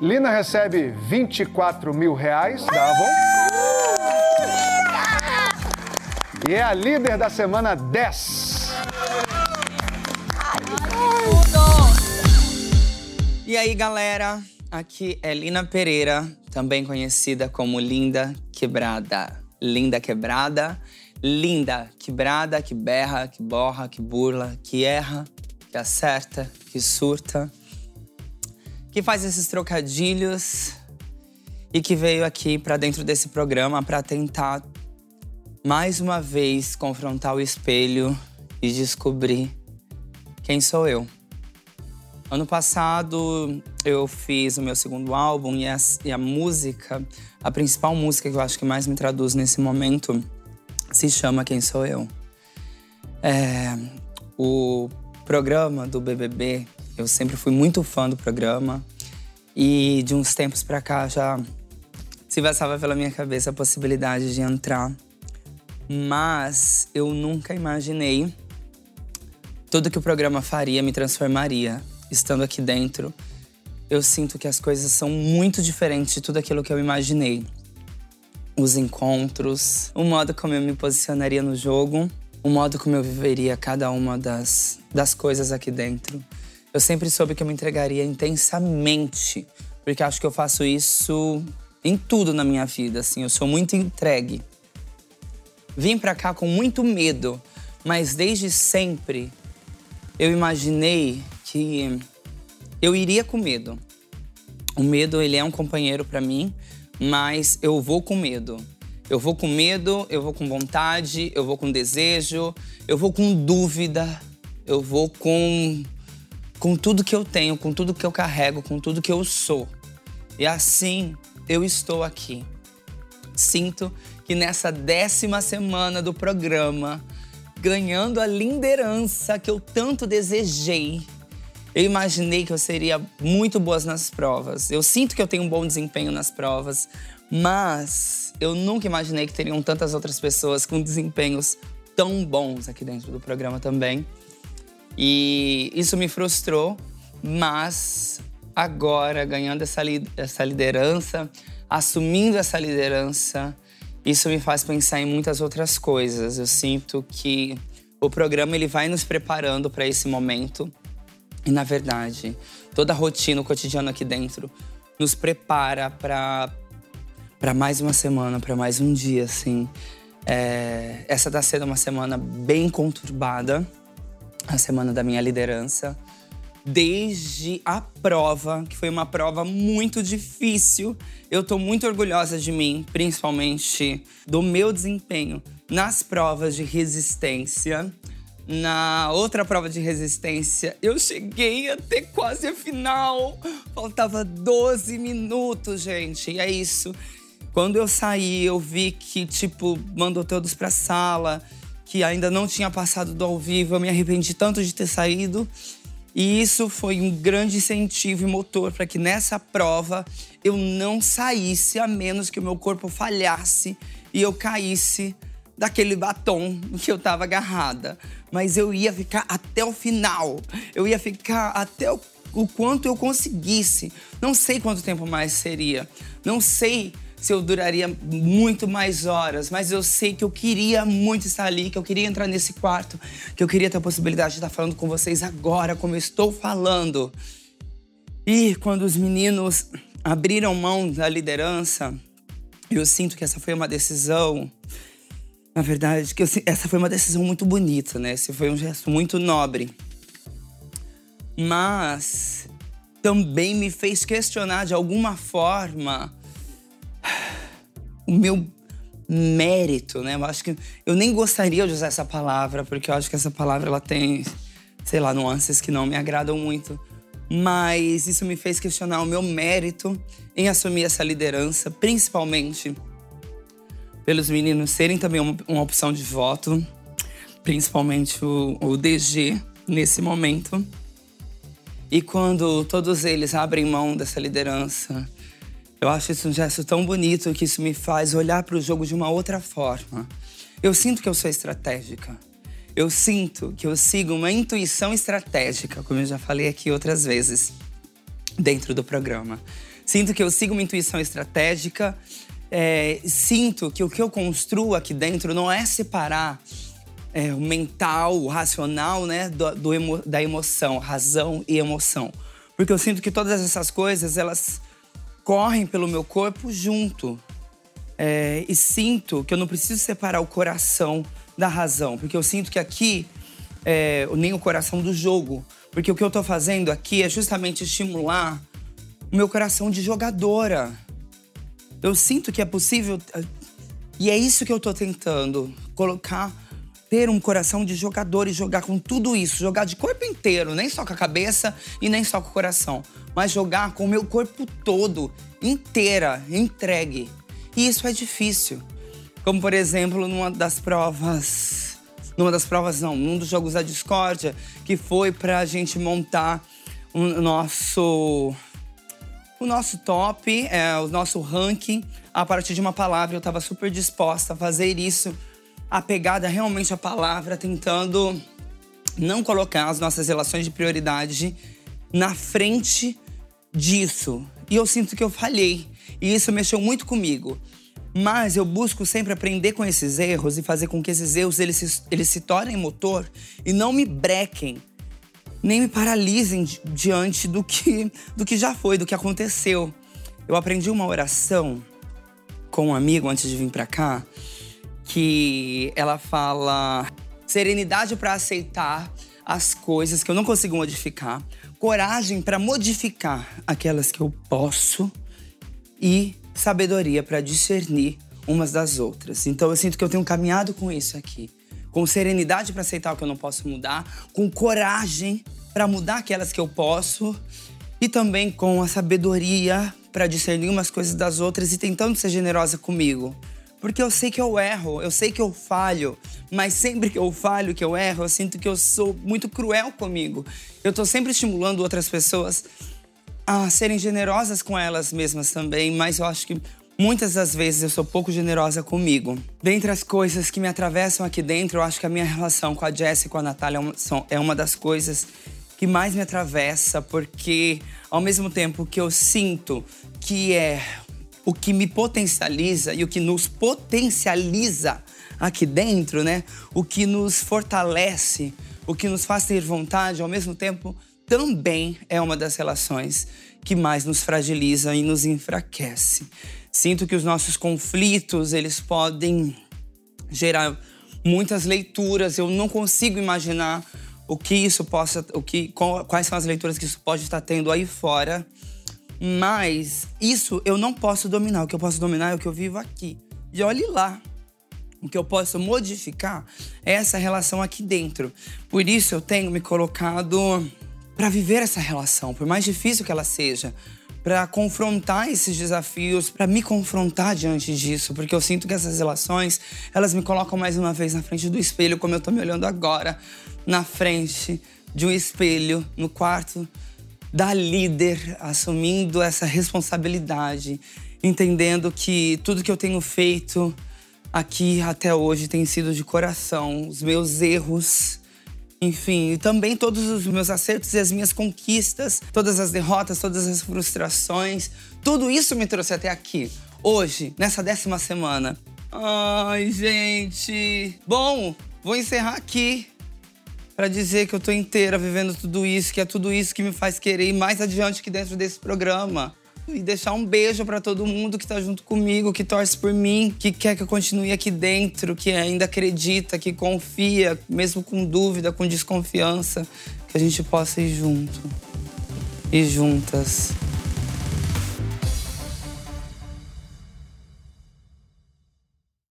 Lina recebe 24 mil reais da Avon. E é a líder da semana 10. E aí, galera? Aqui é Lina Pereira, também conhecida como Linda Quebrada. Linda Quebrada, linda quebrada, que berra, que borra, que burla, que erra, que acerta, que surta, que faz esses trocadilhos e que veio aqui para dentro desse programa para tentar mais uma vez confrontar o espelho e descobrir quem sou eu. Ano passado eu fiz o meu segundo álbum e a, e a, música, a principal música que eu acho que mais me traduz nesse momento, se chama Quem Sou Eu. É, o programa do BBB, eu sempre fui muito fã do programa e de uns tempos para cá já se passava pela minha cabeça a possibilidade de entrar mas eu nunca imaginei tudo que o programa faria me transformaria. Estando aqui dentro, eu sinto que as coisas são muito diferentes de tudo aquilo que eu imaginei. Os encontros, o modo como eu me posicionaria no jogo, o modo como eu viveria cada uma das, das coisas aqui dentro. Eu sempre soube que eu me entregaria intensamente, porque acho que eu faço isso em tudo na minha vida, assim, eu sou muito entregue. Vim para cá com muito medo, mas desde sempre eu imaginei que eu iria com medo. O medo, ele é um companheiro para mim, mas eu vou com medo. Eu vou com medo, eu vou com vontade, eu vou com desejo, eu vou com dúvida, eu vou com com tudo que eu tenho, com tudo que eu carrego, com tudo que eu sou. E assim eu estou aqui. Sinto que nessa décima semana do programa, ganhando a liderança que eu tanto desejei, eu imaginei que eu seria muito boa nas provas. Eu sinto que eu tenho um bom desempenho nas provas, mas eu nunca imaginei que teriam tantas outras pessoas com desempenhos tão bons aqui dentro do programa também. E isso me frustrou, mas agora, ganhando essa, essa liderança, assumindo essa liderança, isso me faz pensar em muitas outras coisas. Eu sinto que o programa ele vai nos preparando para esse momento. E na verdade, toda a rotina, o cotidiano aqui dentro nos prepara para para mais uma semana, para mais um dia, assim. É, essa está sendo uma semana bem conturbada, a semana da minha liderança desde a prova, que foi uma prova muito difícil. Eu tô muito orgulhosa de mim, principalmente do meu desempenho nas provas de resistência. Na outra prova de resistência, eu cheguei até quase a final. Faltava 12 minutos, gente. E é isso. Quando eu saí, eu vi que, tipo, mandou todos pra sala, que ainda não tinha passado do ao vivo. Eu me arrependi tanto de ter saído. E isso foi um grande incentivo e motor para que nessa prova eu não saísse a menos que o meu corpo falhasse e eu caísse daquele batom que eu estava agarrada. Mas eu ia ficar até o final. Eu ia ficar até o, o quanto eu conseguisse. Não sei quanto tempo mais seria. Não sei se eu duraria muito mais horas, mas eu sei que eu queria muito estar ali, que eu queria entrar nesse quarto, que eu queria ter a possibilidade de estar falando com vocês agora, como eu estou falando. E quando os meninos abriram mão da liderança, eu sinto que essa foi uma decisão, na verdade, que eu, essa foi uma decisão muito bonita, né? Esse foi um gesto muito nobre. Mas também me fez questionar de alguma forma o meu mérito, né? Eu acho que eu nem gostaria de usar essa palavra, porque eu acho que essa palavra ela tem, sei lá, nuances que não me agradam muito. Mas isso me fez questionar o meu mérito em assumir essa liderança, principalmente pelos meninos serem também uma, uma opção de voto, principalmente o, o DG nesse momento. E quando todos eles abrem mão dessa liderança, eu acho isso um gesto tão bonito que isso me faz olhar para o jogo de uma outra forma. Eu sinto que eu sou estratégica. Eu sinto que eu sigo uma intuição estratégica, como eu já falei aqui outras vezes dentro do programa. Sinto que eu sigo uma intuição estratégica. É, sinto que o que eu construo aqui dentro não é separar é, o mental, o racional, né, do, do emo, da emoção, razão e emoção. Porque eu sinto que todas essas coisas, elas correm pelo meu corpo junto. É, e sinto que eu não preciso separar o coração da razão. Porque eu sinto que aqui, é, nem o coração do jogo. Porque o que eu tô fazendo aqui é justamente estimular o meu coração de jogadora. Eu sinto que é possível. E é isso que eu tô tentando. Colocar ter um coração de jogador e jogar com tudo isso, jogar de corpo inteiro, nem só com a cabeça e nem só com o coração, mas jogar com o meu corpo todo, inteira, entregue. E isso é difícil. Como por exemplo, numa das provas, numa das provas não, num dos jogos da discórdia, que foi pra gente montar o nosso o nosso top, é, o nosso ranking a partir de uma palavra. Eu estava super disposta a fazer isso apegada realmente à palavra, tentando não colocar as nossas relações de prioridade na frente disso. E eu sinto que eu falhei. E isso mexeu muito comigo. Mas eu busco sempre aprender com esses erros e fazer com que esses erros eles se, eles se tornem motor e não me brequem, nem me paralisem diante do que, do que já foi, do que aconteceu. Eu aprendi uma oração com um amigo antes de vir para cá, que ela fala serenidade para aceitar as coisas que eu não consigo modificar, coragem para modificar aquelas que eu posso e sabedoria para discernir umas das outras. Então eu sinto que eu tenho caminhado com isso aqui, com serenidade para aceitar o que eu não posso mudar, com coragem para mudar aquelas que eu posso e também com a sabedoria para discernir umas coisas das outras e tentando ser generosa comigo. Porque eu sei que eu erro, eu sei que eu falho, mas sempre que eu falho, que eu erro, eu sinto que eu sou muito cruel comigo. Eu tô sempre estimulando outras pessoas a serem generosas com elas mesmas também, mas eu acho que muitas das vezes eu sou pouco generosa comigo. Dentre as coisas que me atravessam aqui dentro, eu acho que a minha relação com a Jess e com a Natália é uma das coisas que mais me atravessa, porque ao mesmo tempo que eu sinto que é o que me potencializa e o que nos potencializa aqui dentro, né? O que nos fortalece, o que nos faz ter vontade, ao mesmo tempo, também é uma das relações que mais nos fragiliza e nos enfraquece. Sinto que os nossos conflitos, eles podem gerar muitas leituras. Eu não consigo imaginar o que isso possa, o que, quais são as leituras que isso pode estar tendo aí fora mas isso eu não posso dominar. O que eu posso dominar é o que eu vivo aqui. E olhe lá. O que eu posso modificar é essa relação aqui dentro. Por isso eu tenho me colocado para viver essa relação, por mais difícil que ela seja, para confrontar esses desafios, para me confrontar diante disso, porque eu sinto que essas relações, elas me colocam mais uma vez na frente do espelho, como eu tô me olhando agora, na frente de um espelho no quarto da líder assumindo essa responsabilidade, entendendo que tudo que eu tenho feito aqui até hoje tem sido de coração, os meus erros, enfim, e também todos os meus acertos e as minhas conquistas, todas as derrotas, todas as frustrações, tudo isso me trouxe até aqui, hoje, nessa décima semana. Ai, gente. Bom, vou encerrar aqui para dizer que eu tô inteira vivendo tudo isso, que é tudo isso que me faz querer ir mais adiante que dentro desse programa. E deixar um beijo para todo mundo que tá junto comigo, que torce por mim, que quer que eu continue aqui dentro, que ainda acredita, que confia, mesmo com dúvida, com desconfiança, que a gente possa ir junto e juntas.